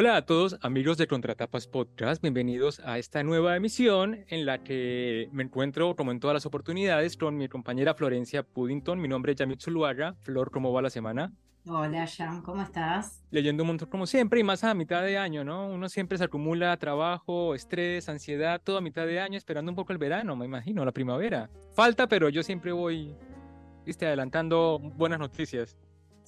Hola a todos amigos de Contratapas Podcast, bienvenidos a esta nueva emisión en la que me encuentro como en todas las oportunidades con mi compañera Florencia Puddington, mi nombre es Yamit Zuluaga. Flor, ¿cómo va la semana? Hola, Jan, ¿cómo estás? Leyendo un montón como siempre y más a mitad de año, ¿no? Uno siempre se acumula trabajo, estrés, ansiedad, todo a mitad de año, esperando un poco el verano, me imagino, la primavera. Falta, pero yo siempre voy, viste, adelantando buenas noticias.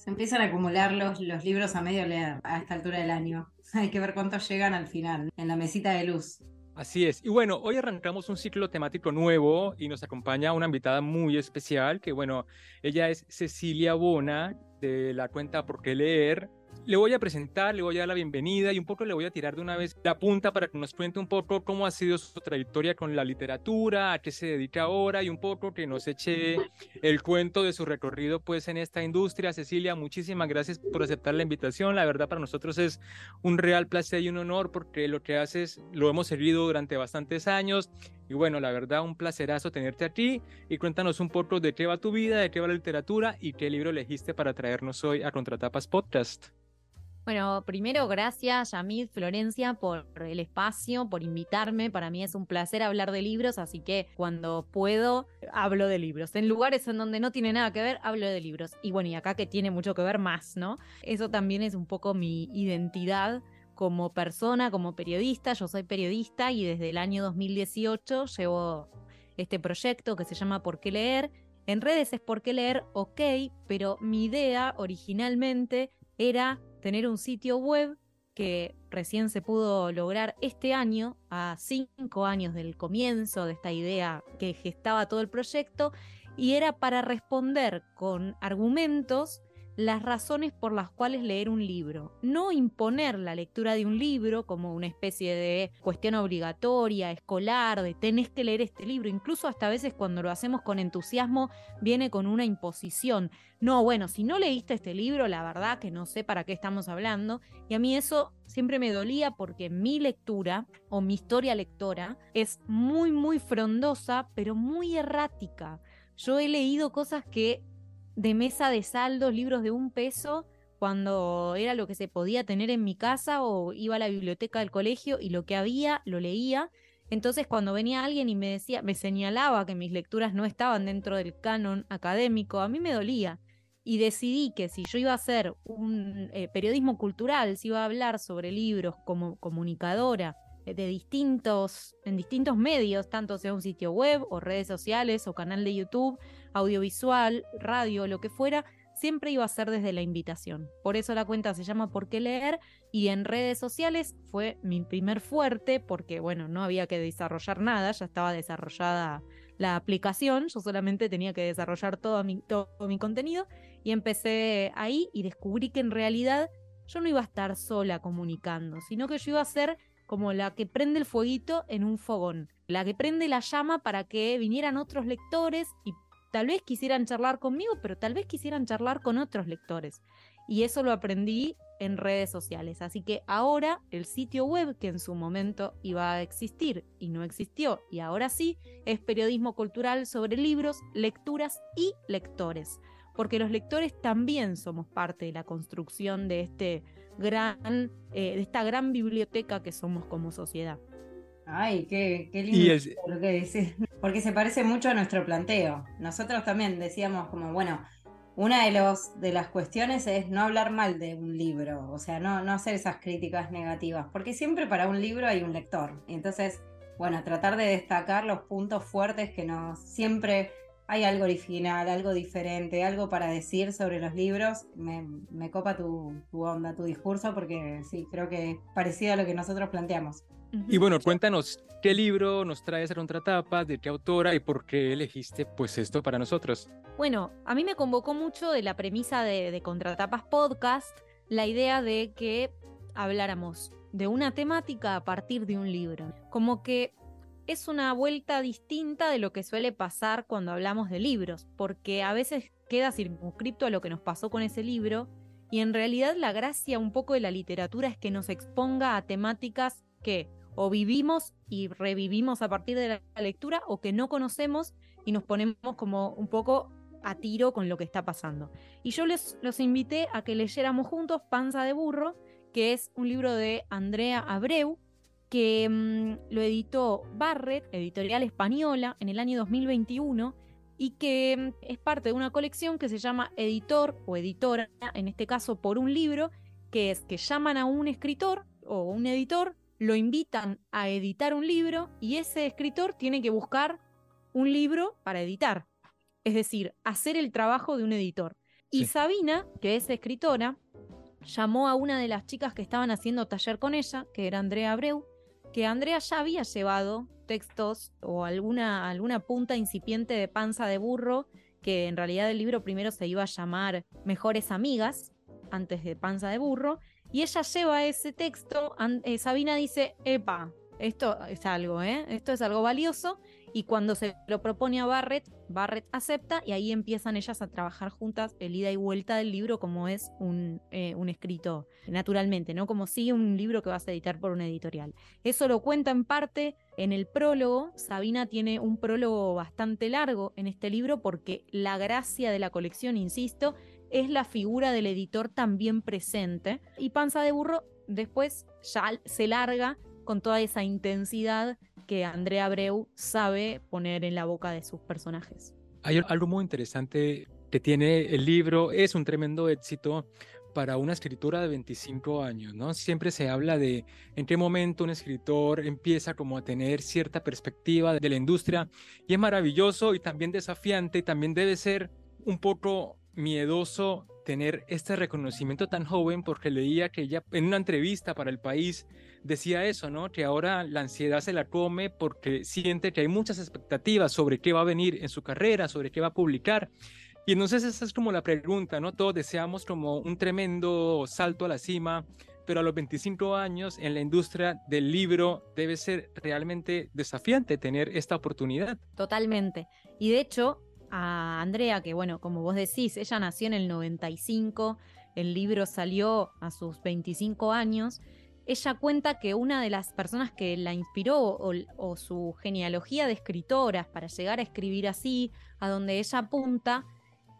Se empiezan a acumular los, los libros a medio leer a esta altura del año. Hay que ver cuántos llegan al final, en la mesita de luz. Así es. Y bueno, hoy arrancamos un ciclo temático nuevo y nos acompaña una invitada muy especial, que bueno, ella es Cecilia Bona, de la cuenta Por qué leer, le voy a presentar, le voy a dar la bienvenida y un poco le voy a tirar de una vez la punta para que nos cuente un poco cómo ha sido su trayectoria con la literatura, a qué se dedica ahora y un poco que nos eche el cuento de su recorrido pues en esta industria. Cecilia, muchísimas gracias por aceptar la invitación. La verdad para nosotros es un real placer y un honor porque lo que haces lo hemos seguido durante bastantes años y bueno, la verdad un placerazo tenerte aquí y cuéntanos un poco de qué va tu vida, de qué va la literatura y qué libro elegiste para traernos hoy a Contratapas Podcast. Bueno, primero gracias Yamid, Florencia, por el espacio, por invitarme. Para mí es un placer hablar de libros, así que cuando puedo, hablo de libros. En lugares en donde no tiene nada que ver, hablo de libros. Y bueno, y acá que tiene mucho que ver más, ¿no? Eso también es un poco mi identidad como persona, como periodista. Yo soy periodista y desde el año 2018 llevo este proyecto que se llama ¿Por qué leer? En redes es por qué leer, ok, pero mi idea originalmente era tener un sitio web que recién se pudo lograr este año, a cinco años del comienzo de esta idea que gestaba todo el proyecto, y era para responder con argumentos las razones por las cuales leer un libro. No imponer la lectura de un libro como una especie de cuestión obligatoria, escolar, de tenés que leer este libro. Incluso hasta a veces cuando lo hacemos con entusiasmo viene con una imposición. No, bueno, si no leíste este libro, la verdad que no sé para qué estamos hablando. Y a mí eso siempre me dolía porque mi lectura o mi historia lectora es muy, muy frondosa, pero muy errática. Yo he leído cosas que de mesa de saldos, libros de un peso, cuando era lo que se podía tener en mi casa o iba a la biblioteca del colegio y lo que había lo leía. Entonces cuando venía alguien y me decía, me señalaba que mis lecturas no estaban dentro del canon académico, a mí me dolía. Y decidí que si yo iba a hacer un eh, periodismo cultural, si iba a hablar sobre libros como comunicadora de distintos, en distintos medios, tanto sea un sitio web o redes sociales o canal de YouTube, audiovisual, radio, lo que fuera, siempre iba a ser desde la invitación. Por eso la cuenta se llama ¿Por qué leer? Y en redes sociales fue mi primer fuerte porque, bueno, no había que desarrollar nada, ya estaba desarrollada la aplicación, yo solamente tenía que desarrollar todo mi, todo mi contenido y empecé ahí y descubrí que en realidad yo no iba a estar sola comunicando, sino que yo iba a ser como la que prende el fueguito en un fogón, la que prende la llama para que vinieran otros lectores y tal vez quisieran charlar conmigo, pero tal vez quisieran charlar con otros lectores. Y eso lo aprendí en redes sociales. Así que ahora el sitio web que en su momento iba a existir y no existió, y ahora sí, es periodismo cultural sobre libros, lecturas y lectores. Porque los lectores también somos parte de la construcción de este gran, eh, de esta gran biblioteca que somos como sociedad. Ay, qué, qué lindo lo que decís. Porque se parece mucho a nuestro planteo. Nosotros también decíamos como, bueno, una de, los, de las cuestiones es no hablar mal de un libro, o sea, no, no hacer esas críticas negativas, porque siempre para un libro hay un lector. Y entonces, bueno, tratar de destacar los puntos fuertes que nos siempre hay algo original, algo diferente, algo para decir sobre los libros. Me, me copa tu, tu, onda, tu discurso, porque sí, creo que es parecido a lo que nosotros planteamos. Y bueno, cuéntanos, ¿qué libro nos traes a Contratapas? ¿De qué autora y por qué elegiste pues esto para nosotros? Bueno, a mí me convocó mucho de la premisa de, de Contratapas Podcast la idea de que habláramos de una temática a partir de un libro. Como que es una vuelta distinta de lo que suele pasar cuando hablamos de libros, porque a veces queda circunscripto a lo que nos pasó con ese libro, y en realidad la gracia un poco de la literatura es que nos exponga a temáticas que o vivimos y revivimos a partir de la lectura o que no conocemos y nos ponemos como un poco a tiro con lo que está pasando. Y yo les los invité a que leyéramos juntos Panza de Burro, que es un libro de Andrea Abreu, que mm, lo editó Barrett, editorial española, en el año 2021 y que mm, es parte de una colección que se llama Editor o Editora, en este caso por un libro, que es que llaman a un escritor o un editor, lo invitan a editar un libro y ese escritor tiene que buscar un libro para editar, es decir, hacer el trabajo de un editor. Y Sabina, que es escritora, llamó a una de las chicas que estaban haciendo taller con ella, que era Andrea Abreu, que Andrea ya había llevado textos o alguna, alguna punta incipiente de panza de burro, que en realidad el libro primero se iba a llamar Mejores Amigas, antes de panza de burro, y ella lleva ese texto, eh, Sabina dice, epa, esto es algo, ¿eh? Esto es algo valioso, y cuando se lo propone a Barrett, Barrett acepta y ahí empiezan ellas a trabajar juntas el ida y vuelta del libro como es un, eh, un escrito naturalmente, ¿no? Como si un libro que vas a editar por una editorial. Eso lo cuenta en parte en el prólogo. Sabina tiene un prólogo bastante largo en este libro porque la gracia de la colección, insisto, es la figura del editor también presente. Y Panza de Burro después ya se larga con toda esa intensidad que Andrea Abreu sabe poner en la boca de sus personajes. Hay algo muy interesante que tiene el libro, es un tremendo éxito para una escritura de 25 años, ¿no? Siempre se habla de en qué momento un escritor empieza como a tener cierta perspectiva de la industria y es maravilloso y también desafiante y también debe ser un poco miedoso tener este reconocimiento tan joven porque leía que ella en una entrevista para el país decía eso, ¿no? Que ahora la ansiedad se la come porque siente que hay muchas expectativas sobre qué va a venir en su carrera, sobre qué va a publicar. Y entonces esa es como la pregunta, ¿no? Todos deseamos como un tremendo salto a la cima, pero a los 25 años en la industria del libro debe ser realmente desafiante tener esta oportunidad. Totalmente. Y de hecho, a Andrea, que bueno, como vos decís, ella nació en el 95, el libro salió a sus 25 años, ella cuenta que una de las personas que la inspiró o, su genealogía de escritoras para llegar a escribir así, a donde ella apunta,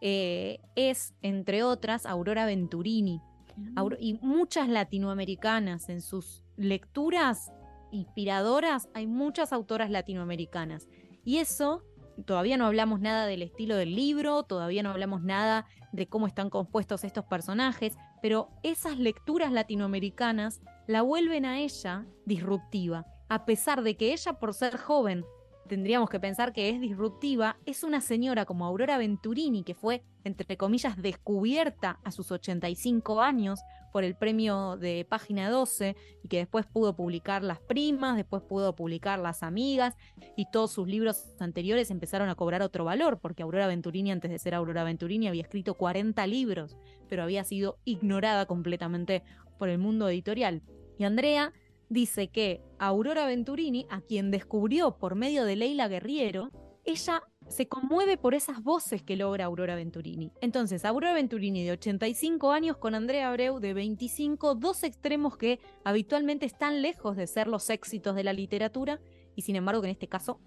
eh, es, entre otras, Aurora Venturini. Mm. y muchas latinoamericanas en sus lecturas inspiradoras, hay muchas autoras latinoamericanas. Y eso, todavía no hablamos nada del estilo del libro, todavía no hablamos nada de cómo están compuestos estos personajes, pero esas lecturas latinoamericanas la vuelven a ella disruptiva, a pesar de que ella por ser joven tendríamos que pensar que es disruptiva, es una señora como Aurora Venturini, que fue, entre comillas, descubierta a sus 85 años por el premio de página 12 y que después pudo publicar Las Primas, después pudo publicar Las Amigas y todos sus libros anteriores empezaron a cobrar otro valor, porque Aurora Venturini, antes de ser Aurora Venturini, había escrito 40 libros, pero había sido ignorada completamente por el mundo editorial. Y Andrea dice que Aurora Venturini, a quien descubrió por medio de Leila Guerriero, ella se conmueve por esas voces que logra Aurora Venturini. Entonces, Aurora Venturini de 85 años con Andrea Abreu de 25, dos extremos que habitualmente están lejos de ser los éxitos de la literatura y sin embargo que en este caso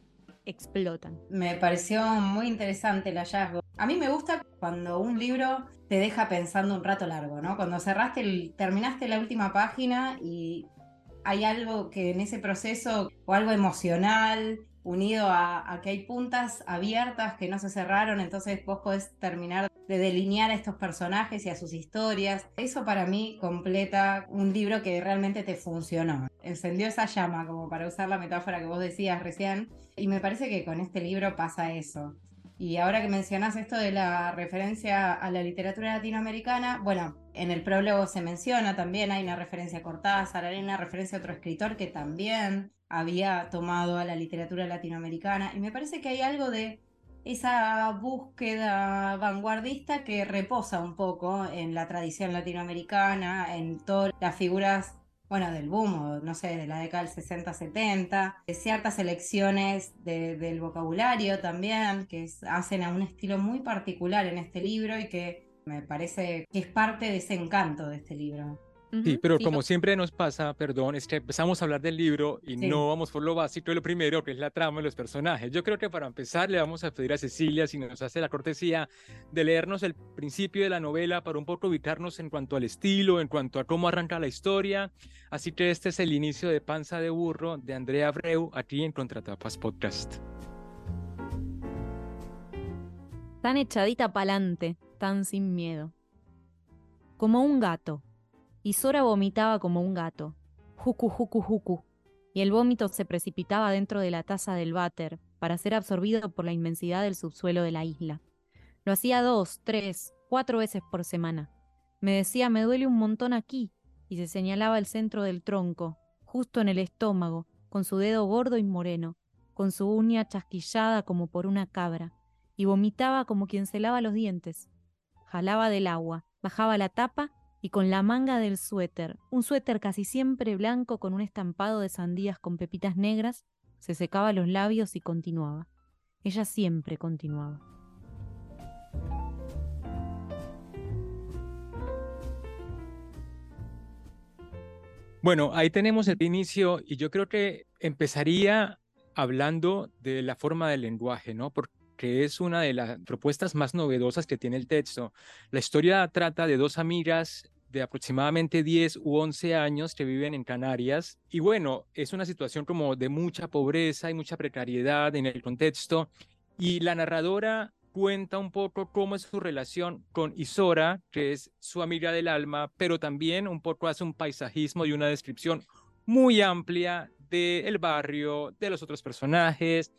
explotan. Me pareció muy interesante el hallazgo. A mí me gusta cuando un libro te deja pensando un rato largo, ¿no? Cuando cerraste, el, terminaste la última página y hay algo que en ese proceso, o algo emocional, unido a, que hay puntas abiertas que no se cerraron, entonces vos podés terminar de delinear a estos personajes y a sus historias. Eso para mí completa un libro que realmente te funcionó. Encendió esa llama, como para usar la metáfora que vos decías recién, y me parece que con este libro pasa eso. Y ahora que mencionas esto de la referencia a la literatura latinoamericana, bueno, en el prólogo se menciona también, hay una referencia a Cortázar, hay una referencia a otro escritor que también había tomado a la literatura latinoamericana. Y me parece que hay algo de esa búsqueda vanguardista que reposa un poco en la tradición latinoamericana, en todas las figuras bueno, del boom, no sé, de la década del 60-70, ciertas elecciones del vocabulario también, que hacen a un estilo muy particular en este libro y que me parece que es parte de ese encanto de este libro. Sí, pero como siempre nos pasa, perdón, es que empezamos a hablar del libro y no vamos por lo básico lo primero, que es la trama y los personajes. Yo creo que para empezar le vamos a pedir a Cecilia si nos hace la cortesía de leernos el principio de la novela para un poco ubicarnos en cuanto al estilo, en cuanto a cómo arranca la historia. Así que este es el inicio de Panza de Burro de Andrea Abreu aquí en Contratapas Podcast. Tan echadita pa'lante, tan sin miedo. Como un gato y Sora vomitaba como un gato. Jucu, jucu, jucu. Y el vómito se precipitaba dentro de la taza del váter para ser absorbido por la inmensidad del subsuelo de la isla. Lo hacía dos, tres, cuatro veces por semana. Me decía, me duele un montón aquí, y se señalaba el centro del tronco, justo en el estómago, con su dedo gordo y moreno, con su uña chasquillada como por una cabra, y vomitaba como quien se lava los dientes. Jalaba del agua, bajaba la tapa y con la manga del suéter, un suéter casi siempre blanco con un estampado de sandías con pepitas negras, se secaba los labios y continuaba. Ella siempre continuaba. Bueno, ahí tenemos el inicio y yo creo que empezaría hablando de la forma del lenguaje, ¿no? Porque es una de las propuestas más novedosas que tiene el texto. La historia trata de dos amigas de aproximadamente 10 u 11 años que viven en Canarias. Y bueno, es una situación como de mucha pobreza y mucha precariedad en el contexto. Y la narradora cuenta un poco cómo es su relación con Isora, que es su amiga del alma, pero también un poco hace un paisajismo y una descripción muy amplia del barrio, de los otros personajes,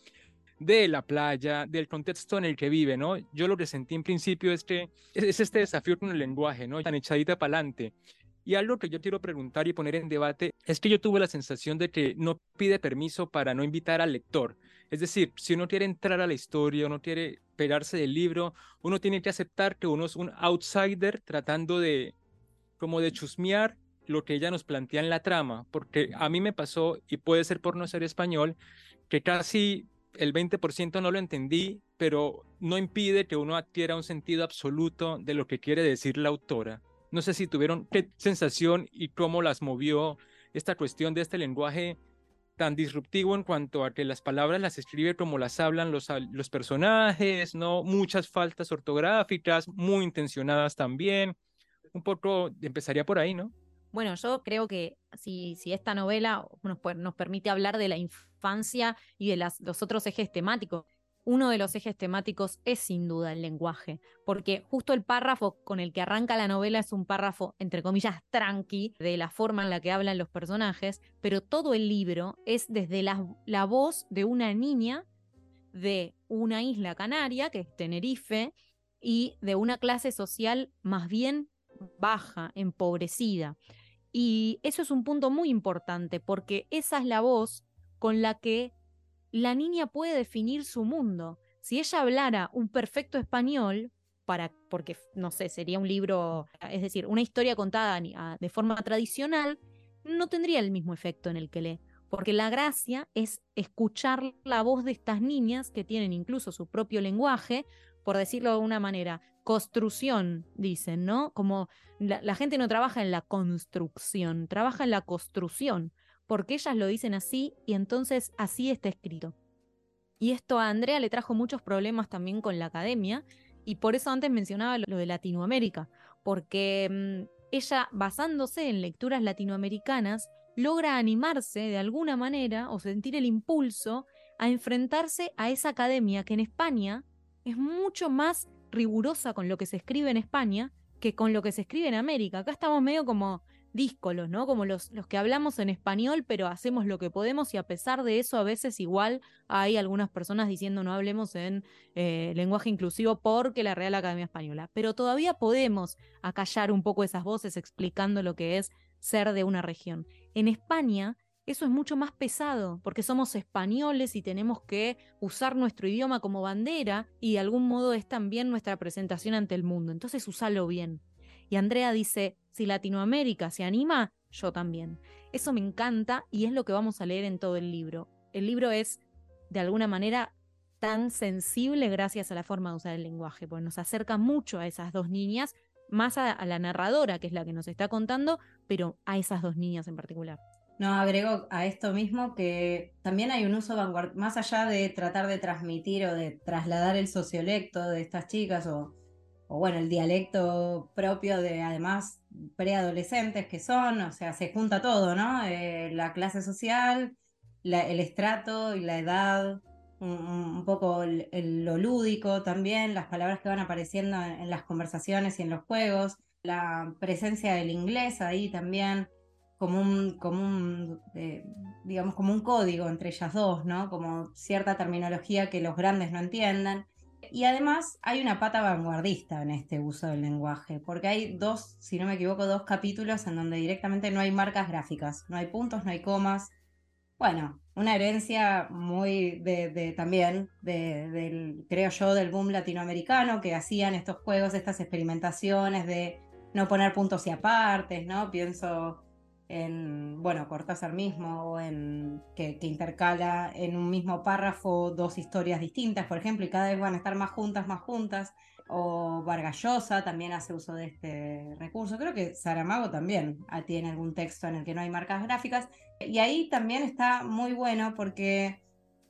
de la playa, del contexto en el que vive, ¿no? Yo lo que sentí en principio es que es este desafío con el lenguaje, ¿no? Tan echadita para adelante. Y algo que yo quiero preguntar y poner en debate es que yo tuve la sensación de que no pide permiso para no invitar al lector. Es decir, si uno quiere entrar a la historia, uno quiere pegarse del libro, uno tiene que aceptar que uno es un outsider tratando de como de chusmear lo que ella nos plantea en la trama, porque a mí me pasó, y puede ser por no ser español, que casi el 20% no lo entendí, pero no impide que uno adquiera un sentido absoluto de lo que quiere decir la autora. No sé si tuvieron qué sensación y cómo las movió esta cuestión de este lenguaje tan disruptivo en cuanto a que las palabras las escribe como las hablan los, los personajes, ¿no? Muchas faltas ortográficas, muy intencionadas también. Un poco empezaría por ahí, ¿no? Bueno, yo creo que si, si esta novela nos, permite hablar de la infancia y de los otros ejes temáticos, uno de los ejes temáticos es sin duda el lenguaje, porque justo el párrafo con el que arranca la novela es un párrafo, entre comillas, tranqui, de la forma en la que hablan los personajes, pero todo el libro es desde la voz de una niña de una isla canaria, que es Tenerife, y de una clase social más bien baja, empobrecida. Y eso es un punto muy importante porque esa es la voz con la que la niña puede definir su mundo. Si ella hablara un perfecto español, para, porque no sé, sería un libro, es decir, una historia contada de forma tradicional, no tendría el mismo efecto en el que lee. Porque la gracia es escuchar la voz de estas niñas que tienen incluso su propio lenguaje, por decirlo de una manera, construcción, dicen, ¿no? Como la, gente no trabaja en la construcción, trabaja en la construcción, porque ellas lo dicen así y entonces así está escrito. Y esto a Andrea le trajo muchos problemas también con la academia y por eso antes mencionaba lo de Latinoamérica, porque mm, ella basándose en lecturas latinoamericanas logra animarse de alguna manera o sentir el impulso a enfrentarse a esa academia que en España es mucho más rigurosa con lo que se escribe en España que con lo que se escribe en América. Acá estamos medio como díscolos, ¿no? Como los, los que hablamos en español, pero hacemos lo que podemos y a pesar de eso a veces igual hay algunas personas diciendo no hablemos en eh, lenguaje inclusivo porque la Real Academia Española. Pero todavía podemos acallar un poco esas voces explicando lo que es ser de una región. En España eso es mucho más pesado, porque somos españoles y tenemos que usar nuestro idioma como bandera y de algún modo es también nuestra presentación ante el mundo. Entonces usalo bien. Y Andrea dice, si Latinoamérica se anima, yo también. Eso me encanta y es lo que vamos a leer en todo el libro. El libro es, de alguna manera, tan sensible gracias a la forma de usar el lenguaje, porque nos acerca mucho a esas dos niñas más a, la narradora, que es la que nos está contando, pero a esas dos niñas en particular. No, agrego a esto mismo que también hay un uso más allá de tratar de transmitir o de trasladar el sociolecto de estas chicas o, bueno, el dialecto propio de además preadolescentes que son, o sea, se junta todo, ¿no? Eh, la clase social, el estrato y la edad, un, poco lo lúdico también, las palabras que van apareciendo en, las conversaciones y en los juegos, la presencia del inglés ahí también como un, como un eh, digamos, como un código entre ellas dos, ¿no? Como cierta terminología que los grandes no entiendan. Y además hay una pata vanguardista en este uso del lenguaje, porque hay dos, si no me equivoco, dos capítulos en donde directamente no hay marcas gráficas, no hay puntos, no hay comas, bueno, una herencia muy de, también, del, creo yo, del boom latinoamericano, que hacían estos juegos, estas experimentaciones de no poner puntos y apartes, ¿no? Pienso en, bueno, Cortázar mismo, en que, intercala en un mismo párrafo dos historias distintas, por ejemplo, y cada vez van a estar más juntas, más juntas o Vargallosa también hace uso de este recurso. Creo que Saramago también tiene algún texto en el que no hay marcas gráficas. Y ahí también está muy bueno porque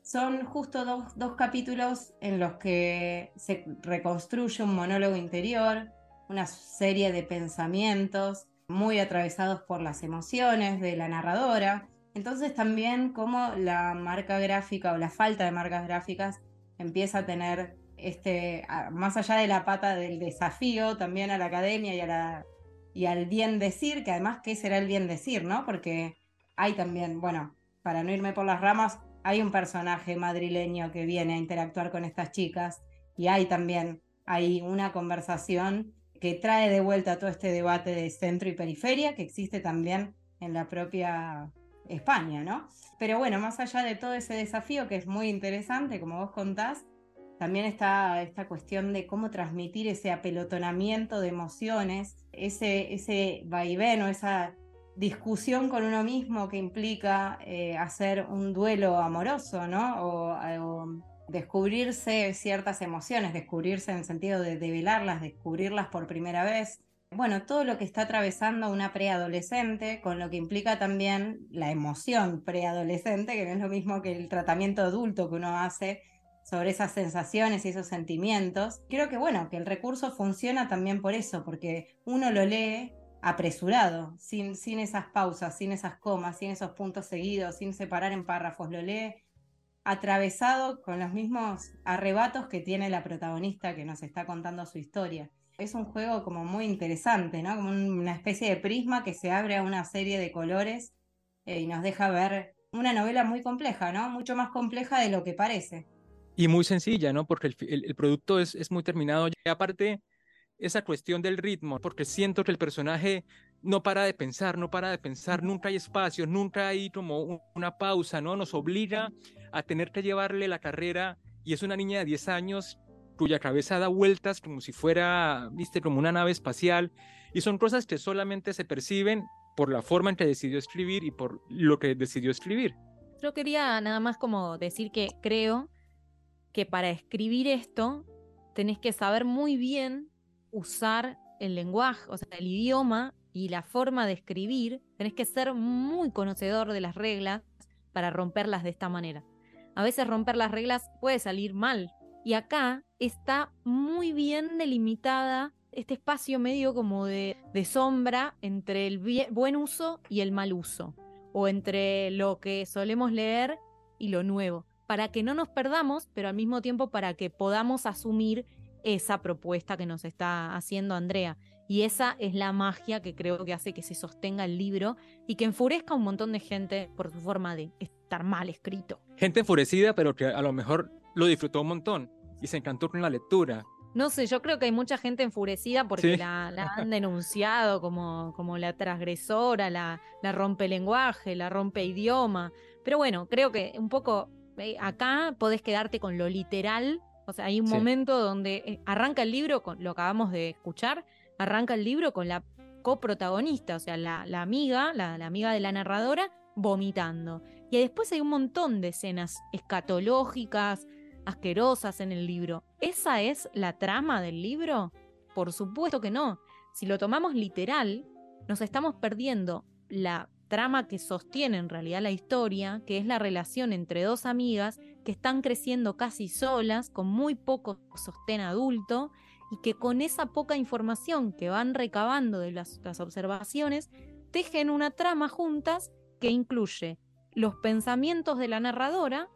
son justo dos, dos capítulos en los que se reconstruye un monólogo interior, una serie de pensamientos muy atravesados por las emociones de la narradora. Entonces también como la marca gráfica o la falta de marcas gráficas empieza a tener este, más allá de la pata del desafío también a la academia y, a la, y al bien decir, que además, ¿qué será el bien decir, no? Porque hay también, bueno, para no irme por las ramas, hay un personaje madrileño que viene a interactuar con estas chicas y hay también hay una conversación que trae de vuelta todo este debate de centro y periferia que existe también en la propia España, ¿no? Pero bueno, más allá de todo ese desafío que es muy interesante, como vos contás, también está esta cuestión de cómo transmitir ese apelotonamiento de emociones, ese, ese vaivén o esa discusión con uno mismo que implica eh, hacer un duelo amoroso, ¿no? O, descubrirse ciertas emociones, descubrirse en el sentido de develarlas, descubrirlas por primera vez. Bueno, todo lo que está atravesando una preadolescente, con lo que implica también la emoción preadolescente, que no es lo mismo que el tratamiento adulto que uno hace sobre esas sensaciones y esos sentimientos. Creo que bueno, que el recurso funciona también por eso, porque uno lo lee apresurado, sin, sin esas pausas, sin esas comas, sin esos puntos seguidos, sin separar en párrafos, lo lee atravesado con los mismos arrebatos que tiene la protagonista que nos está contando su historia. Es un juego como muy interesante, ¿no? Como una especie de prisma que se abre a una serie de colores eh, y nos deja ver una novela muy compleja, ¿no? Mucho más compleja de lo que parece. Y muy sencilla, ¿no? Porque el, el, producto es, es, muy terminado. Y aparte, esa cuestión del ritmo, porque siento que el personaje no para de pensar, no para de pensar, nunca hay espacio, nunca hay como una pausa, ¿no? Nos obliga a tener que llevarle la carrera y es una niña de 10 años cuya cabeza da vueltas como si fuera, viste, como una nave espacial y son cosas que solamente se perciben por la forma en que decidió escribir y por lo que decidió escribir. Yo quería nada más como decir que creo que para escribir esto tenés que saber muy bien usar el lenguaje, o sea, el idioma y la forma de escribir, tenés que ser muy conocedor de las reglas para romperlas de esta manera. A veces romper las reglas puede salir mal. Y acá está muy bien delimitada este espacio medio como de, sombra entre el buen uso y el mal uso, o entre lo que solemos leer y lo nuevo para que no nos perdamos, pero al mismo tiempo para que podamos asumir esa propuesta que nos está haciendo Andrea. Y esa es la magia que creo que hace que se sostenga el libro y que enfurezca a un montón de gente por su forma de estar mal escrito. Gente enfurecida, pero que a lo mejor lo disfrutó un montón y se encantó con la lectura. No sé, yo creo que hay mucha gente enfurecida porque la, han denunciado como, como la transgresora, la, la rompe lenguaje, la rompe idioma. Pero bueno, creo que un poco acá podés quedarte con lo literal. O sea, hay un momento donde eh, arranca el libro, con lo acabamos de escuchar, arranca el libro con la coprotagonista, o sea, la, amiga, la, amiga de la narradora, vomitando. Y después hay un montón de escenas escatológicas, asquerosas en el libro. ¿Esa es la trama del libro? Por supuesto que no. si lo tomamos literal, nos estamos perdiendo la trama que sostiene en realidad la historia, que es la relación entre dos amigas que están creciendo casi solas, con muy poco sostén adulto, y que con esa poca información que van recabando de las, las observaciones, tejen una trama juntas que incluye los pensamientos de la narradora,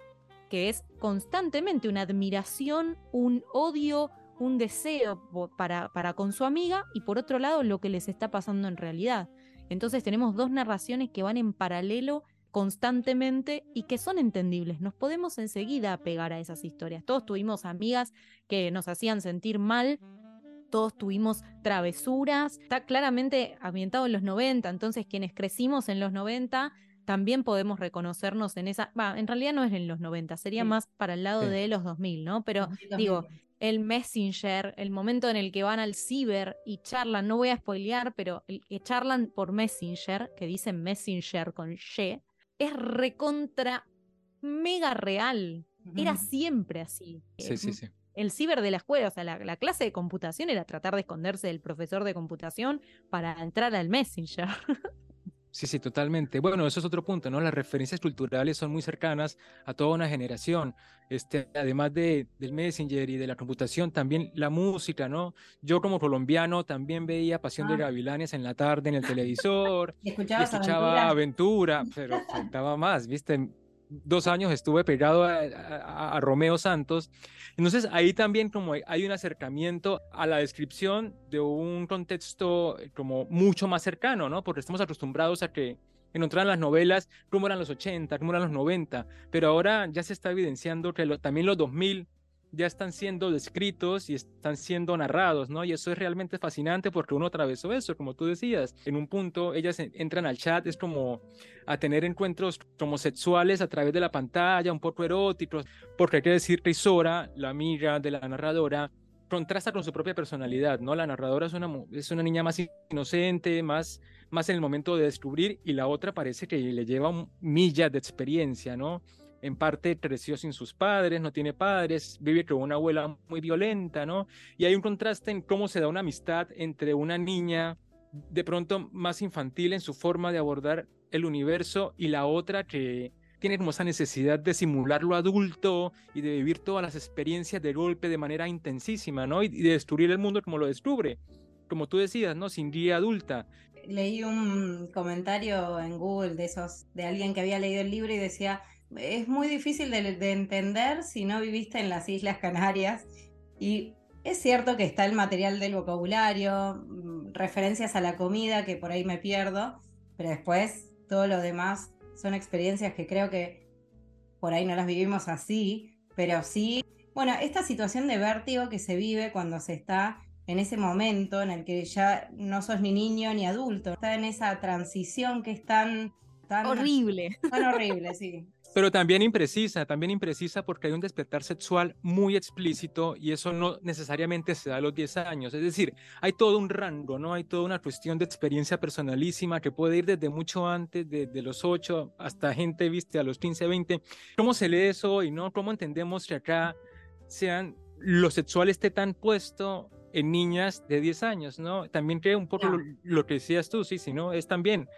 que es constantemente una admiración, un odio, un deseo para, para con su amiga, y por otro lado lo que les está pasando en realidad. Entonces tenemos dos narraciones que van en paralelo constantemente y que son entendibles. Nos podemos enseguida apegar a esas historias. Todos tuvimos amigas que nos hacían sentir mal, todos tuvimos travesuras. Está claramente ambientado en los 90, entonces quienes crecimos en los 90 también podemos reconocernos en esa, en realidad no es en los 90, sería más para el lado de los 2000, ¿no? Pero digo, el Messenger, el momento en el que van al ciber y charlan, no voy a spoilear, pero el que charlan por Messenger, que dicen Messenger con Y, es recontra mega real. Era siempre así. Sí, sí, sí. El ciber de la escuela, o sea, la, clase de computación era tratar de esconderse del profesor de computación para entrar al Messenger. Sí, sí, totalmente. Bueno, eso es otro punto, ¿no? Las referencias culturales son muy cercanas a toda una generación. Este, además de, del Messenger y de la computación, también la música, ¿no? Yo como colombiano también veía Pasión de ah. Gavilanes en la tarde en el televisor. y escuchaba aventura, pero faltaba más, ¿viste? Dos años estuve pegado a, Romeo Santos. Entonces ahí también como hay un acercamiento a la descripción de un contexto eh, como mucho más cercano, ¿no? Porque estamos acostumbrados a que en otras las novelas, cómo eran los 80, cómo eran los 90, pero ahora ya se está evidenciando que también los 2000 ya están siendo descritos y están siendo narrados, ¿no? Y eso es realmente fascinante porque uno atravesó eso, como tú decías. En un punto ellas entran al chat, es como a tener encuentros homosexuales a través de la pantalla, un poco eróticos, porque hay que decir que Isora, la amiga de la narradora, contrasta con su propia personalidad, ¿no? La narradora es una, es una niña más inocente, más, más en el momento de descubrir, y la otra parece que le lleva millas de experiencia, ¿no? En parte creció sin sus padres, no tiene padres, vive con una abuela muy violenta, ¿no? Y hay un contraste en cómo se da una amistad entre una niña de pronto más infantil en su forma de abordar el universo y la otra que tiene como esa necesidad de simular lo adulto y de vivir todas las experiencias de golpe de manera intensísima, ¿no? Y de destruir el mundo como lo descubre, como tú decías, ¿no? Sin guía adulta. Leí un comentario en Google de esos, de alguien que había leído el libro y decía, es muy difícil de, entender si no viviste en las Islas Canarias. Y es cierto que está el material del vocabulario, mm, referencias a la comida que por ahí me pierdo, pero después todo lo demás son experiencias que creo que por ahí no las vivimos así, pero sí, bueno, esta situación de vértigo que se vive cuando se está en ese momento en el que ya no sos ni niño ni adulto, está en esa transición que es tan... tan horrible. Tan horrible, sí. Pero también imprecisa, también imprecisa porque hay un despertar sexual muy explícito y eso no necesariamente se da a los 10 años. Es decir, hay todo un rango, ¿no? Hay toda una cuestión de experiencia personalísima que puede ir desde mucho antes, desde los 8 hasta gente, viste, a los 15, 20. ¿Cómo se lee eso hoy, no? ¿Cómo entendemos que acá sean lo sexual esté tan puesto en niñas de 10 años, ¿no? También creo un poco lo, lo, que decías tú, sí, sí, ¿no? Es también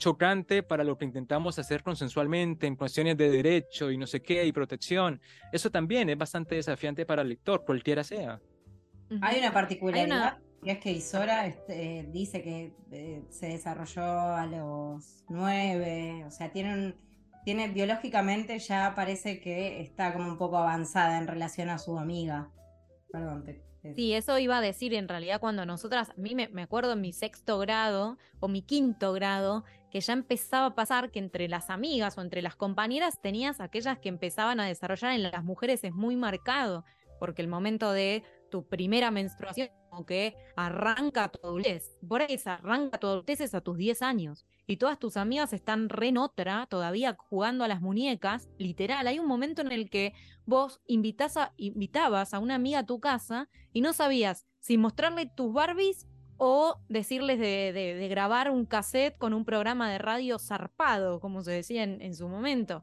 chocante para lo que intentamos hacer consensualmente en cuestiones de derecho y no sé qué y protección. Eso también es bastante desafiante para el lector, cualquiera sea. Hay una particularidad que es que Isora este, dice que eh, se desarrolló a los nueve, o sea, tiene tiene biológicamente ya parece que está como un poco avanzada en relación a su amiga. Perdón, te, Sí, eso iba a decir en realidad cuando nosotras, a mí me, me, acuerdo en mi sexto grado o mi quinto grado, que ya empezaba a pasar que entre las amigas o entre las compañeras tenías aquellas que empezaban a desarrollar en las mujeres es muy marcado, porque el momento de tu primera menstruación como que arranca tu adultez, por ahí arranca tu adultez es a tus 10 años y todas tus amigas están re en otra, todavía jugando a las muñecas, literal, hay un momento en el que vos invitabas a una amiga a tu casa y no sabías si mostrarle tus Barbies o decirles de, grabar un cassette con un programa de radio zarpado, como se decía en, en su momento.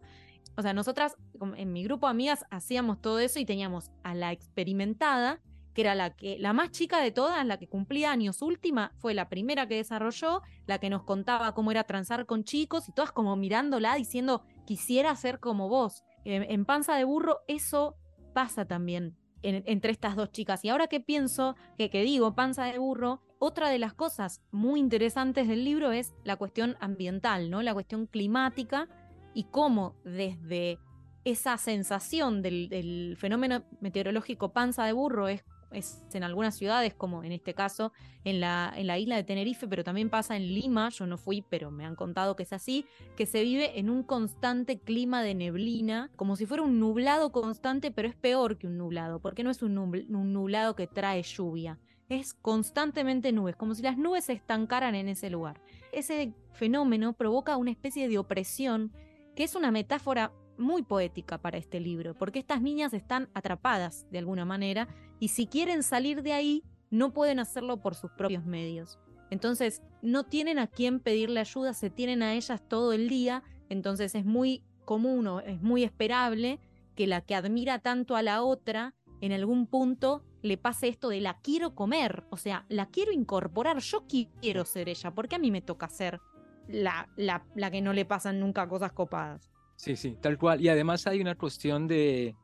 O sea, nosotras en mi grupo de amigas hacíamos todo eso y teníamos a la experimentada que era la que la más chica de todas, la que cumplía años última, fue la primera que desarrolló, la que nos contaba cómo era transar con chicos y todas como mirándola diciendo, quisiera ser como vos. En, panza de burro eso pasa también entre estas dos chicas. Y ahora que pienso, que, digo panza de burro, otra de las cosas muy interesantes del libro es la cuestión ambiental, ¿no? La cuestión climática y cómo desde esa sensación del, fenómeno meteorológico panza de burro es, es, en algunas ciudades, como en este caso en la, en la isla de Tenerife, pero también pasa en Lima, yo no fui, pero me han contado que es así, que se vive en un constante clima de neblina, como si fuera un nublado constante, pero es peor que un nublado, porque no es un, un nublado que trae lluvia, es constantemente nubes, como si las nubes se estancaran en ese lugar. Ese fenómeno provoca una especie de opresión, que es una metáfora muy poética para este libro, porque estas niñas están atrapadas de alguna manera y si quieren salir de ahí, no pueden hacerlo por sus propios medios. Entonces, no tienen a quién pedirle ayuda, se tienen a ellas todo el día, entonces es muy común o es muy esperable que la que admira tanto a la otra en algún punto le pase esto de la quiero comer, o sea, la quiero incorporar, yo quiero ser ella, porque a mí me toca ser la, la, la que no le pasan nunca cosas copadas. Sí, sí, tal cual. Y además hay una cuestión de,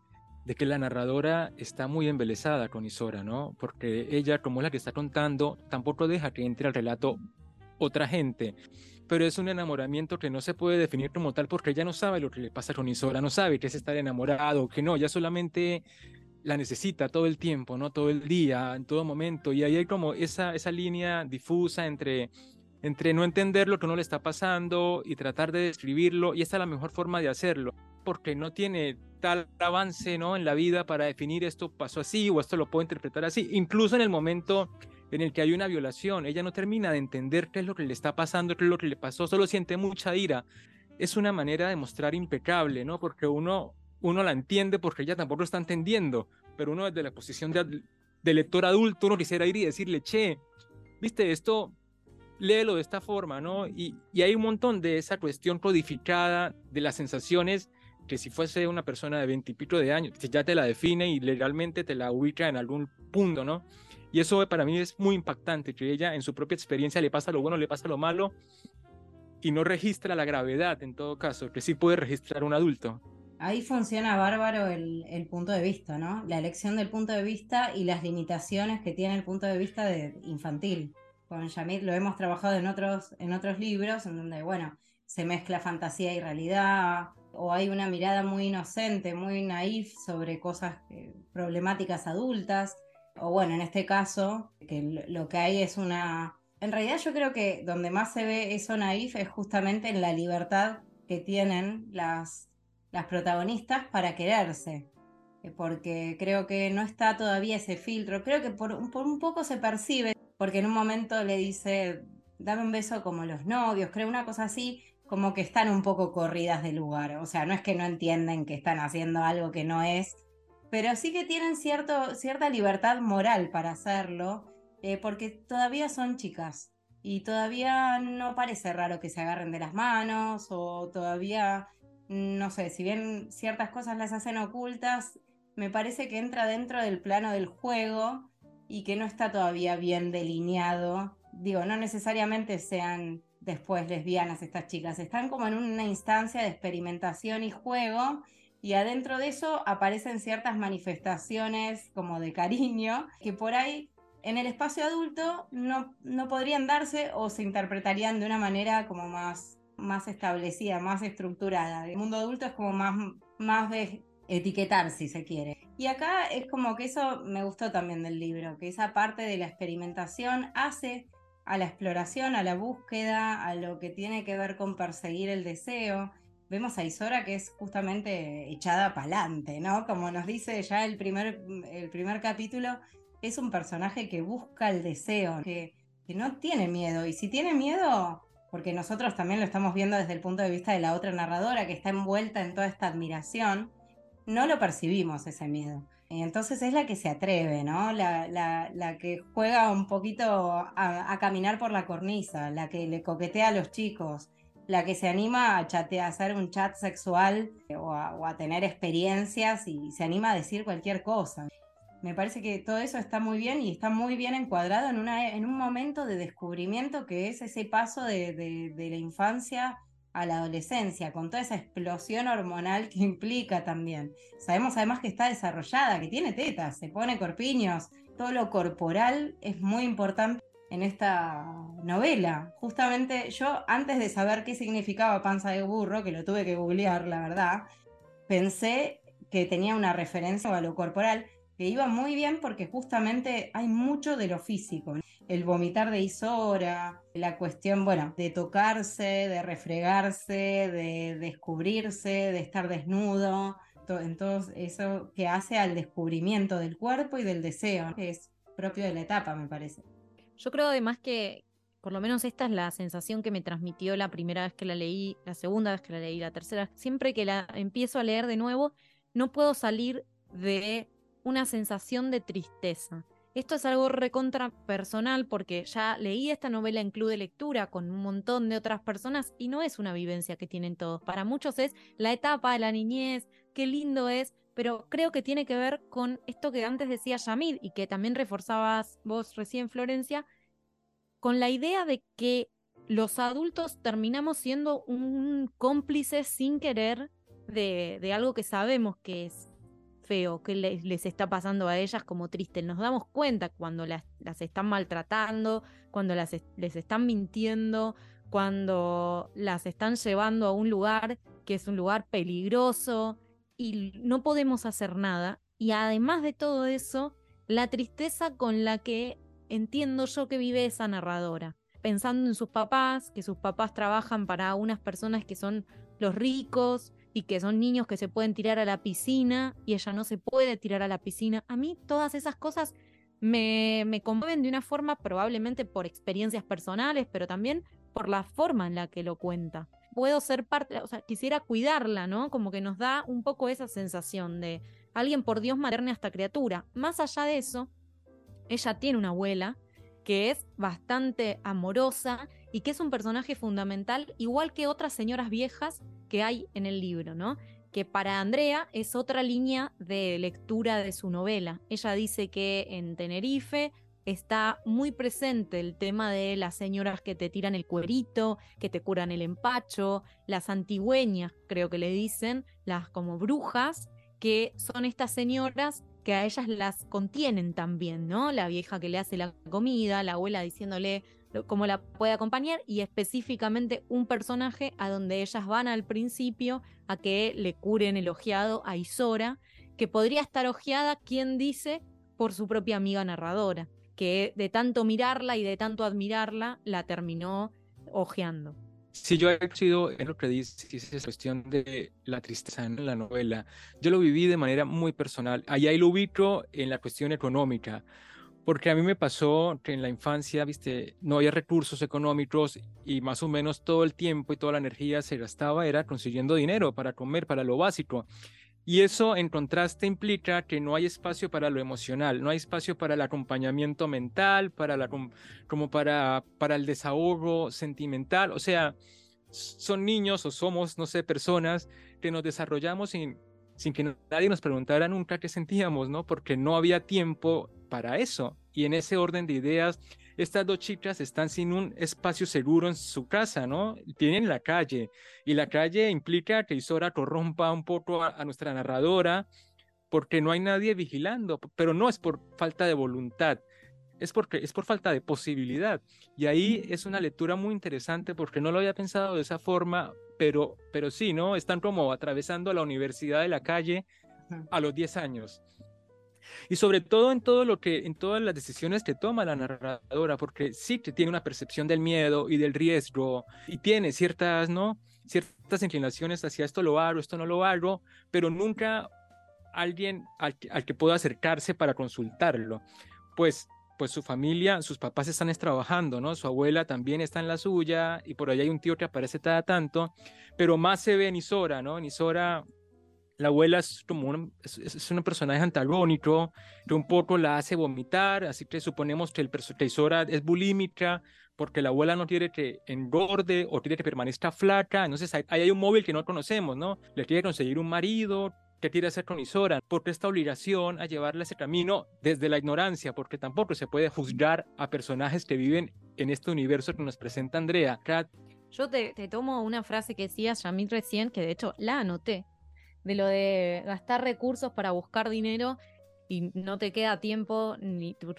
que la narradora está muy embelesada con Isora, ¿no? Porque ella, como es la que está contando, tampoco deja que entre al relato otra gente. Pero es un enamoramiento que no se puede definir como tal porque ella no sabe lo que le pasa con Isora, no sabe que es estar enamorado, que no, ya solamente la necesita todo el tiempo, ¿no? Todo el día, en todo momento. Y ahí hay como esa, esa línea difusa entre, entre no entender lo que no le está pasando y tratar de describirlo. Y esta es la mejor forma de hacerlo, porque no tiene tal avance, ¿no? En la vida para definir esto pasó así o esto lo puedo interpretar así. Incluso en el momento en el que hay una violación, ella no termina de entender qué es lo que le está pasando, qué es lo que le pasó, solo siente mucha ira. Es una manera de mostrar impecable, ¿no? Porque uno uno la entiende porque ella tampoco lo está entendiendo, pero uno desde la posición de, lector adulto, uno quisiera ir y decirle, che, viste esto, léelo de esta forma, ¿no? Y, hay un montón de esa cuestión codificada de las sensaciones que si fuese una persona de veintipico de años, ya te la define y legalmente te la ubica en algún punto, ¿no? Y eso para mí es muy impactante, que ella en su propia experiencia le pasa lo bueno, le pasa lo malo y no registra la gravedad en todo caso, que sí puede registrar un adulto. Ahí funciona bárbaro el, punto de vista, ¿no? La elección del punto de vista y las limitaciones que tiene el punto de vista de infantil. Con Yamit lo hemos trabajado en otros, libros, en donde, bueno, se mezcla fantasía y realidad, o hay una mirada muy inocente, muy naif sobre cosas problemáticas adultas, o bueno, en este caso, que lo que hay es una... En realidad yo creo que donde más se ve eso naif es justamente en la libertad que tienen las las protagonistas para quererse, eh, porque creo que no está todavía ese filtro, creo que por, un poco se percibe, porque en un momento le dice, dame un beso como los novios, creo una cosa así, como que están un poco corridas de lugar, o sea, no es que no entienden que están haciendo algo que no es, pero sí que tienen cierto, cierta libertad moral para hacerlo, eh, porque todavía son chicas y todavía no parece raro que se agarren de las manos o todavía no sé, si bien ciertas cosas las hacen ocultas, me parece que entra dentro del plano del juego y que no está todavía bien delineado. Digo, no necesariamente sean después lesbianas estas chicas, están como en una instancia de experimentación y juego y adentro de eso aparecen ciertas manifestaciones como de cariño que por ahí en el espacio adulto no, no podrían darse o se interpretarían de una manera como más más establecida, más estructurada. El mundo adulto es como más, más de etiquetar, si se quiere. Y acá es como que eso me gustó también del libro, que esa parte de la experimentación hace a la exploración, a la búsqueda, a lo que tiene que ver con perseguir el deseo. Vemos a Isora que es justamente echada para adelante, ¿no? Como nos dice ya el primer, el primer capítulo, es un personaje que busca el deseo, que, que no tiene miedo. Y si tiene miedo, porque nosotros también lo estamos viendo desde el punto de vista de la otra narradora que está envuelta en toda esta admiración, no lo percibimos ese miedo. Entonces es la que se atreve, ¿no? La, la, que juega un poquito a, caminar por la cornisa, la que le coquetea a los chicos, la que se anima a, chatear, hacer un chat sexual o a, o a tener experiencias y se anima a decir cualquier cosa. Me parece que todo eso está muy bien y está muy bien encuadrado en, una, en un momento de descubrimiento que es ese paso de, de la infancia a la adolescencia, con toda esa explosión hormonal que implica también. Sabemos además que está desarrollada, que tiene tetas, se pone corpiños, todo lo corporal es muy importante en esta novela. Justamente yo, antes de saber qué significaba panza de burro, que lo tuve que googlear, la verdad, pensé que tenía una referencia a lo corporal, que iba muy bien porque justamente hay mucho de lo físico. El vomitar de Isora, la cuestión, bueno, de tocarse, de refregarse, de descubrirse, de estar desnudo, entonces eso que hace al descubrimiento del cuerpo y del deseo, que es propio de la etapa, me parece. Yo creo además que, por lo menos esta es la sensación que me transmitió la primera vez que la leí, la segunda vez que la leí, la tercera, siempre que la empiezo a leer de nuevo, no puedo salir de una sensación de tristeza. Esto es algo recontra personal porque ya leí esta novela en club de lectura con un montón de otras personas y no es una vivencia que tienen todos. Para muchos es la etapa de la niñez, qué lindo es, pero creo que tiene que ver con esto que antes decía Yamid y que también reforzabas vos recién, Florencia, con la idea de que los adultos terminamos siendo un cómplice sin querer de, de algo que sabemos que es feo que les, está pasando a ellas como triste. Nos damos cuenta cuando las, están maltratando, cuando las, les están mintiendo, cuando las están llevando a un lugar que es un lugar peligroso y no podemos hacer nada. Y además de todo eso, la tristeza con la que entiendo yo que vive esa narradora. Pensando en sus papás, que sus papás trabajan para unas personas que son los ricos, y que son niños que se pueden tirar a la piscina y ella no se puede tirar a la piscina. A mí todas esas cosas me, me conmueven de una forma probablemente por experiencias personales, pero también por la forma en la que lo cuenta. Puedo ser parte, o sea, quisiera cuidarla, ¿no? Como que nos da un poco esa sensación de alguien por Dios materne a esta criatura. Más allá de eso, ella tiene una abuela que es bastante amorosa y que es un personaje fundamental, igual que otras señoras viejas que hay en el libro, ¿no? Que para Andrea es otra línea de lectura de su novela. Ella dice que en Tenerife está muy presente el tema de las señoras que te tiran el cuerito, que te curan el empacho, las antigüeñas, creo que le dicen, las como brujas, que son estas señoras que a ellas las contienen también, ¿no? La vieja que le hace la comida, la abuela diciéndole cómo la puede acompañar y específicamente un personaje a donde ellas van al principio a que le curen el ojeado a Isora, que podría estar ojeada, quien dice, por su propia amiga narradora, que de tanto mirarla y de tanto admirarla la terminó ojeando. Si yo he sido en lo que dices, esa cuestión de la tristeza en la novela, yo lo viví de manera muy personal. Allá lo ubico en la cuestión económica porque a mí me pasó que en la infancia, viste, no había recursos económicos y más o menos todo el tiempo y toda la energía se gastaba era consiguiendo dinero para comer, para lo básico. Y eso en contraste implica que no hay espacio para lo emocional, no hay espacio para el acompañamiento mental, para la, como para, para el desahogo sentimental. O sea, son niños o somos, no sé, personas que nos desarrollamos sin, sin que nadie nos preguntara nunca qué sentíamos, ¿no? Porque no había tiempo para eso. Y en ese orden de ideas, estas dos chicas están sin un espacio seguro en su casa, ¿no? Tienen la calle. Y la calle implica que Isora corrompa un poco a, nuestra narradora porque no hay nadie vigilando, pero no es por falta de voluntad, es porque es por falta de posibilidad. Y ahí es una lectura muy interesante porque no lo había pensado de esa forma, pero, pero sí, ¿no? Están como atravesando la universidad de la calle a los 10 años y sobre todo en todo lo que, en todas las decisiones que toma la narradora, porque sí que tiene una percepción del miedo y del riesgo y tiene ciertas, ¿no? Ciertas inclinaciones hacia esto lo hago, esto no lo hago, pero nunca alguien al, que pueda acercarse para consultarlo. Pues pues su familia, sus papás están trabajando, ¿no? Su abuela también está en la suya y por ahí hay un tío que aparece cada tanto, pero más se ve en Isora, ¿no? En Isora la abuela es como un, es, un personaje antagónico que un poco la hace vomitar, así que suponemos que el Isora es bulímica porque la abuela no quiere que engorde o quiere que permanezca flaca, entonces ahí hay un móvil que no conocemos, ¿no? Le quiere conseguir un marido ¿Qué quiere hacer con Isora? ¿Por qué esta obligación a llevarle ese camino desde la ignorancia? Porque tampoco se puede juzgar a personajes que viven en este universo que nos presenta Andrea. Yo te, tomo una frase que decía Yamil recién, que de hecho la anoté, de lo de gastar recursos para buscar dinero y no te queda tiempo ni tus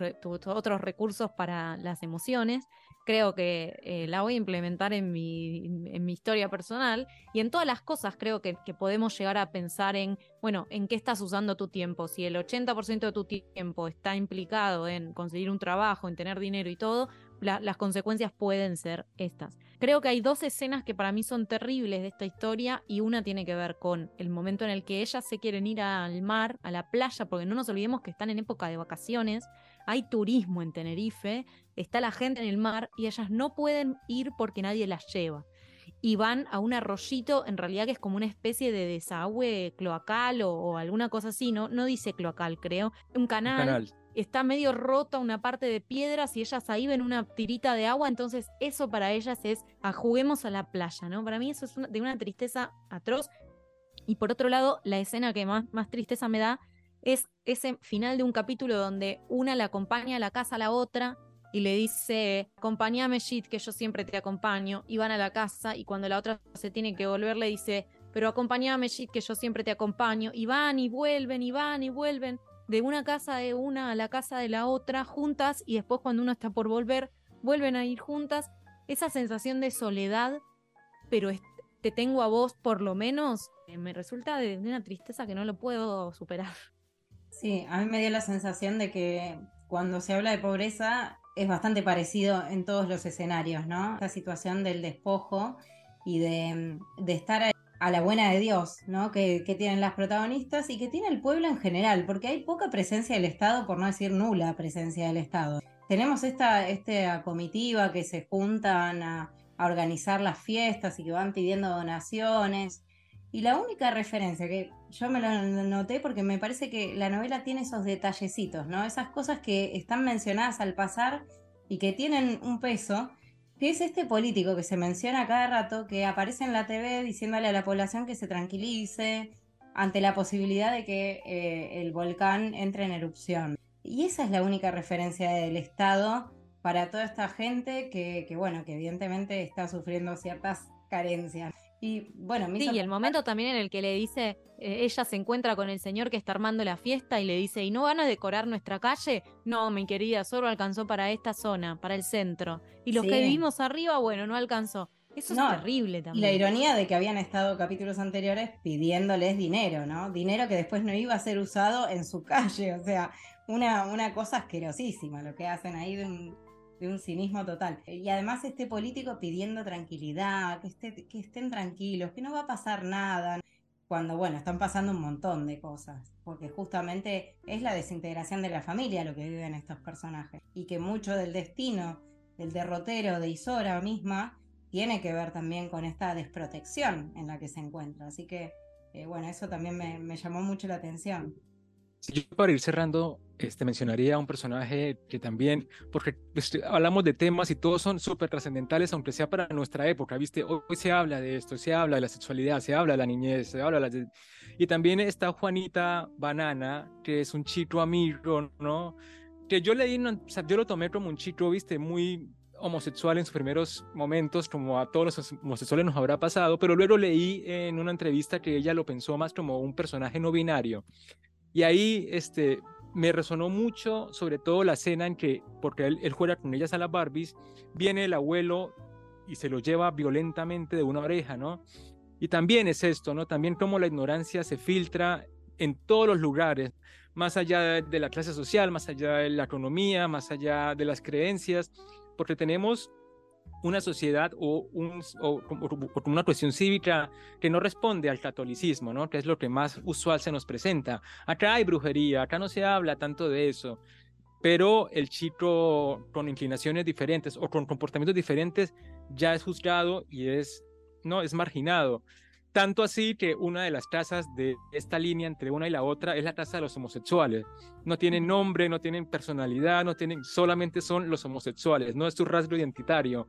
otros recursos para las emociones creo que eh, la voy a implementar en mi, en mi historia personal y en todas las cosas creo que, podemos llegar a pensar en, bueno, en qué estás usando tu tiempo. Si el 80% de tu tiempo está implicado en conseguir un trabajo, en tener dinero y todo, las consecuencias pueden ser estas. Creo que hay dos escenas que para mí son terribles de esta historia y una tiene que ver con el momento en el que ellas se quieren ir al mar, a la playa, porque no nos olvidemos que están en época de vacaciones, hay turismo en Tenerife, está la gente en el mar y ellas no pueden ir porque nadie las lleva. Y van a un arroyito, en realidad que es como una especie de desagüe cloacal o, alguna cosa así, ¿no? No dice cloacal, creo. Un canal. Está medio rota una parte de piedras y ellas ahí ven una tirita de agua, entonces eso para ellas es a juguemos a la playa, ¿no? Para mí eso es de una tristeza atroz. Y por otro lado, la escena que más, más tristeza me da es ese final de un capítulo donde una la acompaña a la casa a la otra y le dice, acompáñame Jit, que yo siempre te acompaño, y van a la casa y cuando la otra se tiene que volver le dice, pero acompáñame Jit, que yo siempre te acompaño, y van y vuelven y van y vuelven de una casa de una a la casa de la otra juntas y después cuando uno está por volver, vuelven a ir juntas. Esa sensación de soledad, pero te tengo a vos por lo menos, eh, me resulta de una tristeza que no lo puedo superar. Sí, a mí me dio la sensación de que cuando se habla de pobreza es bastante parecido en todos los escenarios, ¿no? Esta situación del despojo y de, estar a la buena de Dios, ¿no? Que, tienen las protagonistas y que tiene el pueblo en general, porque hay poca presencia del Estado, por no decir nula presencia del Estado. Tenemos esta, comitiva que se juntan a organizar las fiestas y que van pidiendo donaciones y la única referencia que yo me lo noté porque me parece que la novela tiene esos detallecitos, ¿no? Esas cosas que están mencionadas al pasar y que tienen un peso, que es este político que se menciona cada rato, que aparece en la TV diciéndole a la población que se tranquilice ante la posibilidad de que eh, el volcán entre en erupción. Y esa es la única referencia del Estado para toda esta gente que, que bueno, que evidentemente está sufriendo ciertas carencias. Y bueno, Sí, y el momento también en el que le dice, eh, ella se encuentra con el señor que está armando la fiesta y le dice, ¿y no van a decorar nuestra calle? No, mi querida, solo alcanzó para esta zona, para el centro. Y los que vivimos arriba, bueno, no alcanzó. Eso es terrible también. La ironía de que habían estado capítulos anteriores pidiéndoles dinero, ¿no? Dinero que después no iba a ser usado en su calle. O sea, una, una cosa asquerosísima lo que hacen ahí de un, de un cinismo total. Y además este político pidiendo tranquilidad, que, esté, que estén tranquilos, que no va a pasar nada, cuando, bueno, están pasando un montón de cosas, porque justamente es la desintegración de la familia lo que viven estos personajes, y que mucho del destino del derrotero de Isora misma tiene que ver también con esta desprotección en la que se encuentra. Así que, eh, bueno, eso también me llamó mucho la atención. Yo para ir cerrando, este, mencionaría a un personaje que también, porque este, hablamos de temas y todos son súper trascendentales, aunque sea para nuestra época, ¿viste? Hoy, se habla de esto, se habla de la sexualidad, se habla de la niñez, se habla de la... Y también está Juanita Banana, que es un chico amigo, ¿no? Que yo leí, o sea, yo lo tomé como un chico, ¿viste? Muy homosexual en sus primeros momentos, como a todos los homosexuales nos habrá pasado, pero luego leí en una entrevista que ella lo pensó más como un personaje no binario. Y ahí este, me resonó mucho, sobre todo la escena en que, porque él, juega con ellas a las Barbies, viene el abuelo y se lo lleva violentamente de una oreja, ¿no? Y también es esto, ¿no? También cómo la ignorancia se filtra en todos los lugares, más allá de la clase social, más allá de la economía, más allá de las creencias, porque tenemos una sociedad o, un, una cuestión cívica que no responde al catolicismo, ¿no? que es lo que más usual se nos presenta. Acá hay brujería, acá no se habla tanto de eso, pero el chico con inclinaciones diferentes o con comportamientos diferentes ya es juzgado y es, no, es marginado. Tanto así que una de las casas de esta línea entre una y la otra es la casa de los homosexuales. No tienen nombre, no tienen personalidad, no tienen, solamente son los homosexuales, no es su rasgo identitario.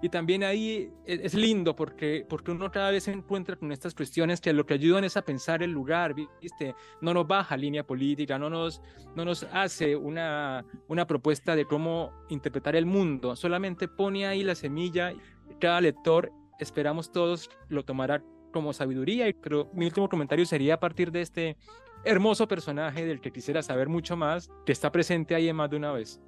Y también ahí e, es lindo porque, porque uno cada vez se encuentra con estas cuestiones que lo que ayudan es a pensar el lugar, ¿viste? No nos baja línea política, no nos, no nos hace una, una propuesta de cómo interpretar el mundo, solamente pone ahí la semilla, cada lector, esperamos todos, lo tomará como sabiduría. Y creo, mi último comentario sería a partir de este hermoso personaje del que quisiera saber mucho más, que está presente ahí en más de una vez.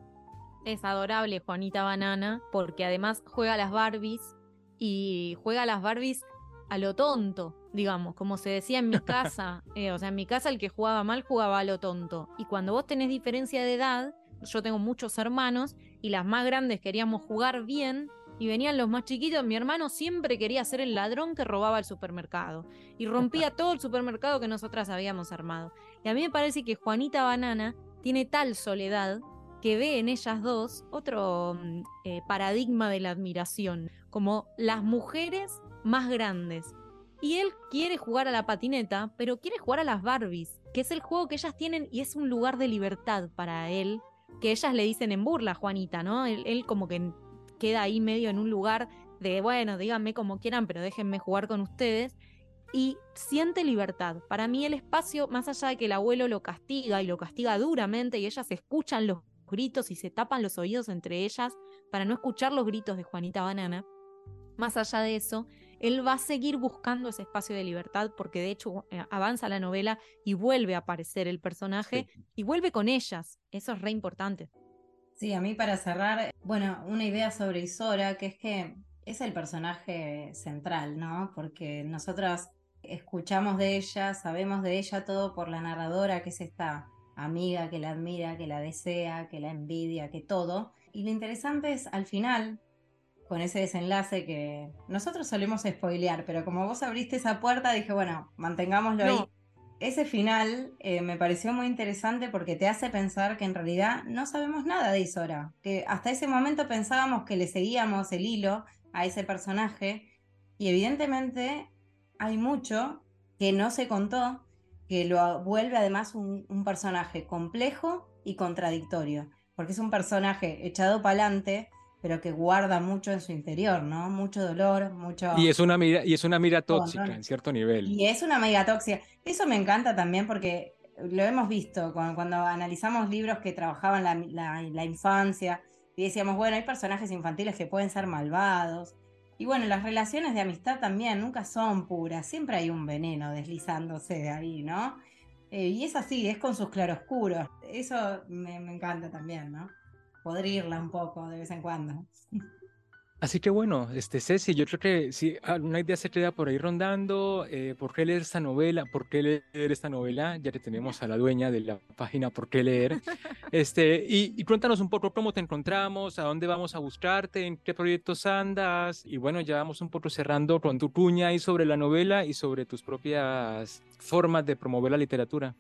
Es adorable Juanita Banana, porque además juega a las Barbies y juega a las Barbies a lo tonto, digamos, como se decía en mi casa. Eh, o sea, en mi casa el que jugaba mal jugaba a lo tonto. Y cuando vos tenés diferencia de edad, yo tengo muchos hermanos y las más grandes queríamos jugar bien y venían los más chiquitos. Mi hermano siempre quería ser el ladrón que robaba el supermercado y rompía todo el supermercado que nosotras habíamos armado. Y a mí me parece que Juanita Banana tiene tal soledad que ve en ellas dos otro mm, eh, paradigma de la admiración, como las mujeres más grandes. Y él quiere jugar a la patineta, pero quiere jugar a las Barbies, que es el juego que ellas tienen y es un lugar de libertad para él, que ellas le dicen en burla, Juanita, ¿no? él como que queda ahí medio en un lugar de, bueno, díganme como quieran, pero déjenme jugar con ustedes. Y siente libertad. Para mí el espacio, más allá de que el abuelo lo castiga y lo castiga duramente y ellas escuchan los gritos y se tapan los oídos entre ellas para no escuchar los gritos de Juanita Banana, más allá de eso, él va a seguir buscando ese espacio de libertad porque de hecho eh, avanza la novela y vuelve a aparecer el personaje y vuelve con ellas. Eso es re importante. Sí, a mí para cerrar, bueno, una idea sobre Isora, que es que es el personaje central, ¿no? Porque nosotras escuchamos de ella, sabemos de ella todo por la narradora, que es esta amiga que la admira, que la desea, que la envidia, que todo. Y lo interesante es al final, con ese desenlace que nosotros solemos spoilear, pero como vos abriste esa puerta, dije, bueno, mantengámoslo ahí ese final eh, me pareció muy interesante porque te hace pensar que en realidad no sabemos nada de Isora, que hasta ese momento pensábamos que le seguíamos el hilo a ese personaje y evidentemente hay mucho que no se contó, que lo vuelve además un, un personaje complejo y contradictorio, porque es un personaje echado para adelante pero que guarda mucho en su interior, ¿no? Mucho dolor, mucho... Y es una mira, y es una mira tóxica en cierto nivel. Y es una mira tóxica. Eso me encanta también porque lo hemos visto cuando, cuando analizamos libros que trabajaban la, la, infancia y decíamos, bueno, hay personajes infantiles que pueden ser malvados. Y bueno, las relaciones de amistad también nunca son puras, siempre hay un veneno deslizándose de ahí, ¿no? Eh, y es así, es con sus claroscuros. Eso me, me encanta también, ¿no? Podrirla un poco de vez en cuando. Así que bueno, este Ceci, yo creo que si una idea se queda por ahí rondando, eh, ¿por qué leer esta novela? ¿Por qué leer esta novela? Ya que tenemos a la dueña de la página ¿Por qué leer? Este, y, cuéntanos un poco cómo te encontramos, a dónde vamos a buscarte, en qué proyectos andas, y bueno, ya vamos un poco cerrando con tu cuña ahí sobre la novela y sobre tus propias formas de promover la literatura.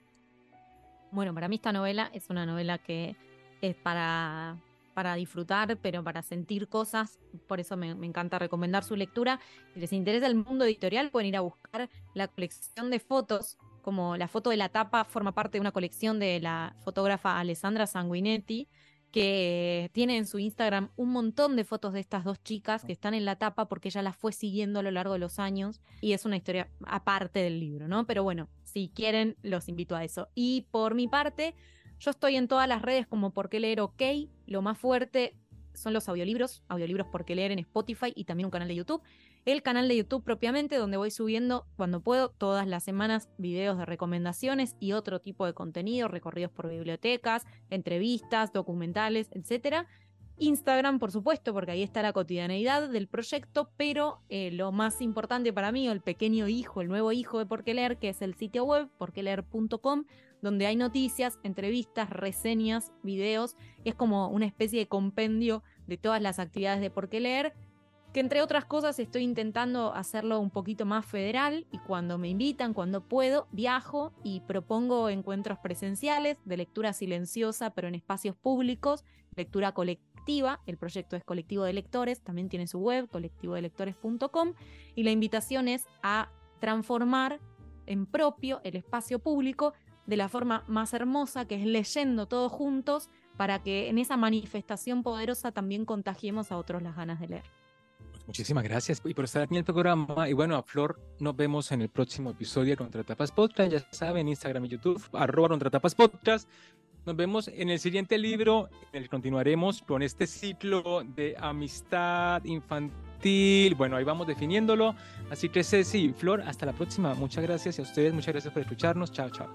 Bueno, para mí esta novela es una novela que es para, para disfrutar, pero para sentir cosas. Por eso me, encanta recomendar su lectura. Si les interesa el mundo editorial, pueden ir a buscar la colección de fotos. Como la foto de la tapa forma parte de una colección de la fotógrafa Alessandra Sanguinetti, que tiene en su Instagram un montón de fotos de estas dos chicas que están en la tapa porque ella las fue siguiendo a lo largo de los años y es una historia aparte del libro, ¿no? Pero bueno, si quieren, los invito a eso. Y por mi parte, yo estoy en todas las redes como Por qué leer OK. Lo más fuerte son los audiolibros, audiolibros por qué leer en Spotify y también un canal de YouTube. El canal de YouTube propiamente, donde voy subiendo cuando puedo, todas las semanas, videos de recomendaciones y otro tipo de contenido, recorridos por bibliotecas, entrevistas, documentales, etc. Instagram, por supuesto, porque ahí está la cotidianeidad del proyecto, pero eh, lo más importante para mí, el pequeño hijo, el nuevo hijo de Por qué leer, que es el sitio web, porqueleer.com, donde hay noticias, entrevistas, reseñas, videos. Es como una especie de compendio de todas las actividades de Por qué leer, que entre otras cosas estoy intentando hacerlo un poquito más federal y cuando me invitan, cuando puedo, viajo y propongo encuentros presenciales de lectura silenciosa, pero en espacios públicos, lectura colectiva. El proyecto es Colectivo de Lectores, también tiene su web, colectivodelectores.com, y la invitación es a transformar en propio el espacio público de la forma más hermosa, que es leyendo todos juntos, para que en esa manifestación poderosa también contagiemos a otros las ganas de leer. Muchísimas gracias y por estar aquí en el programa. Y bueno, a Flor, nos vemos en el próximo episodio de Contratapas Podcast. Ya saben, Instagram y YouTube, arroba Contratapas Podcast. Nos vemos en el siguiente libro, en el que continuaremos con este ciclo de amistad infantil. Bueno, ahí vamos definiéndolo. Así que Ceci, Flor, hasta la próxima. Muchas gracias a ustedes, muchas gracias por escucharnos. Chao, chao.